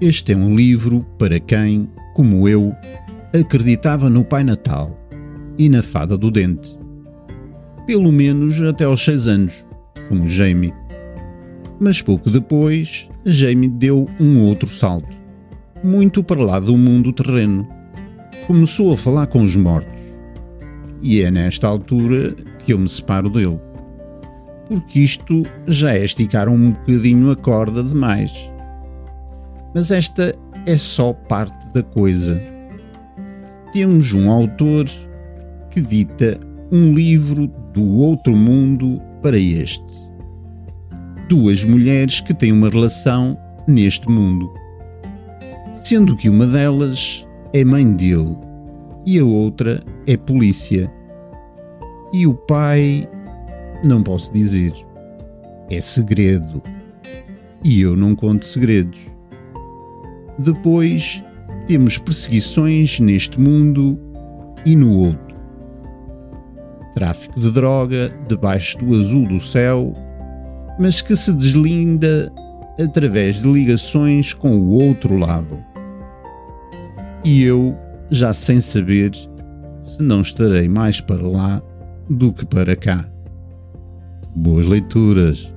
Este é um livro para quem, como eu, acreditava no Pai Natal e na Fada do Dente. Pelo menos até aos seis anos, como Jamie. Mas pouco depois, Jamie deu um outro salto, muito para lá do mundo terreno. Começou a falar com os mortos. E é nesta altura que eu me separo dele. Porque isto já é esticar um bocadinho a corda demais mas esta é só parte da coisa. Temos um autor que dita um livro do outro mundo para este. Duas mulheres que têm uma relação neste mundo, sendo que uma delas é mãe dele e a outra é polícia. E o pai, não posso dizer, é segredo. E eu não conto segredos. Depois temos perseguições neste mundo e no outro. Tráfico de droga debaixo do azul do céu, mas que se deslinda através de ligações com o outro lado. E eu, já sem saber se não estarei mais para lá do que para cá. Boas leituras!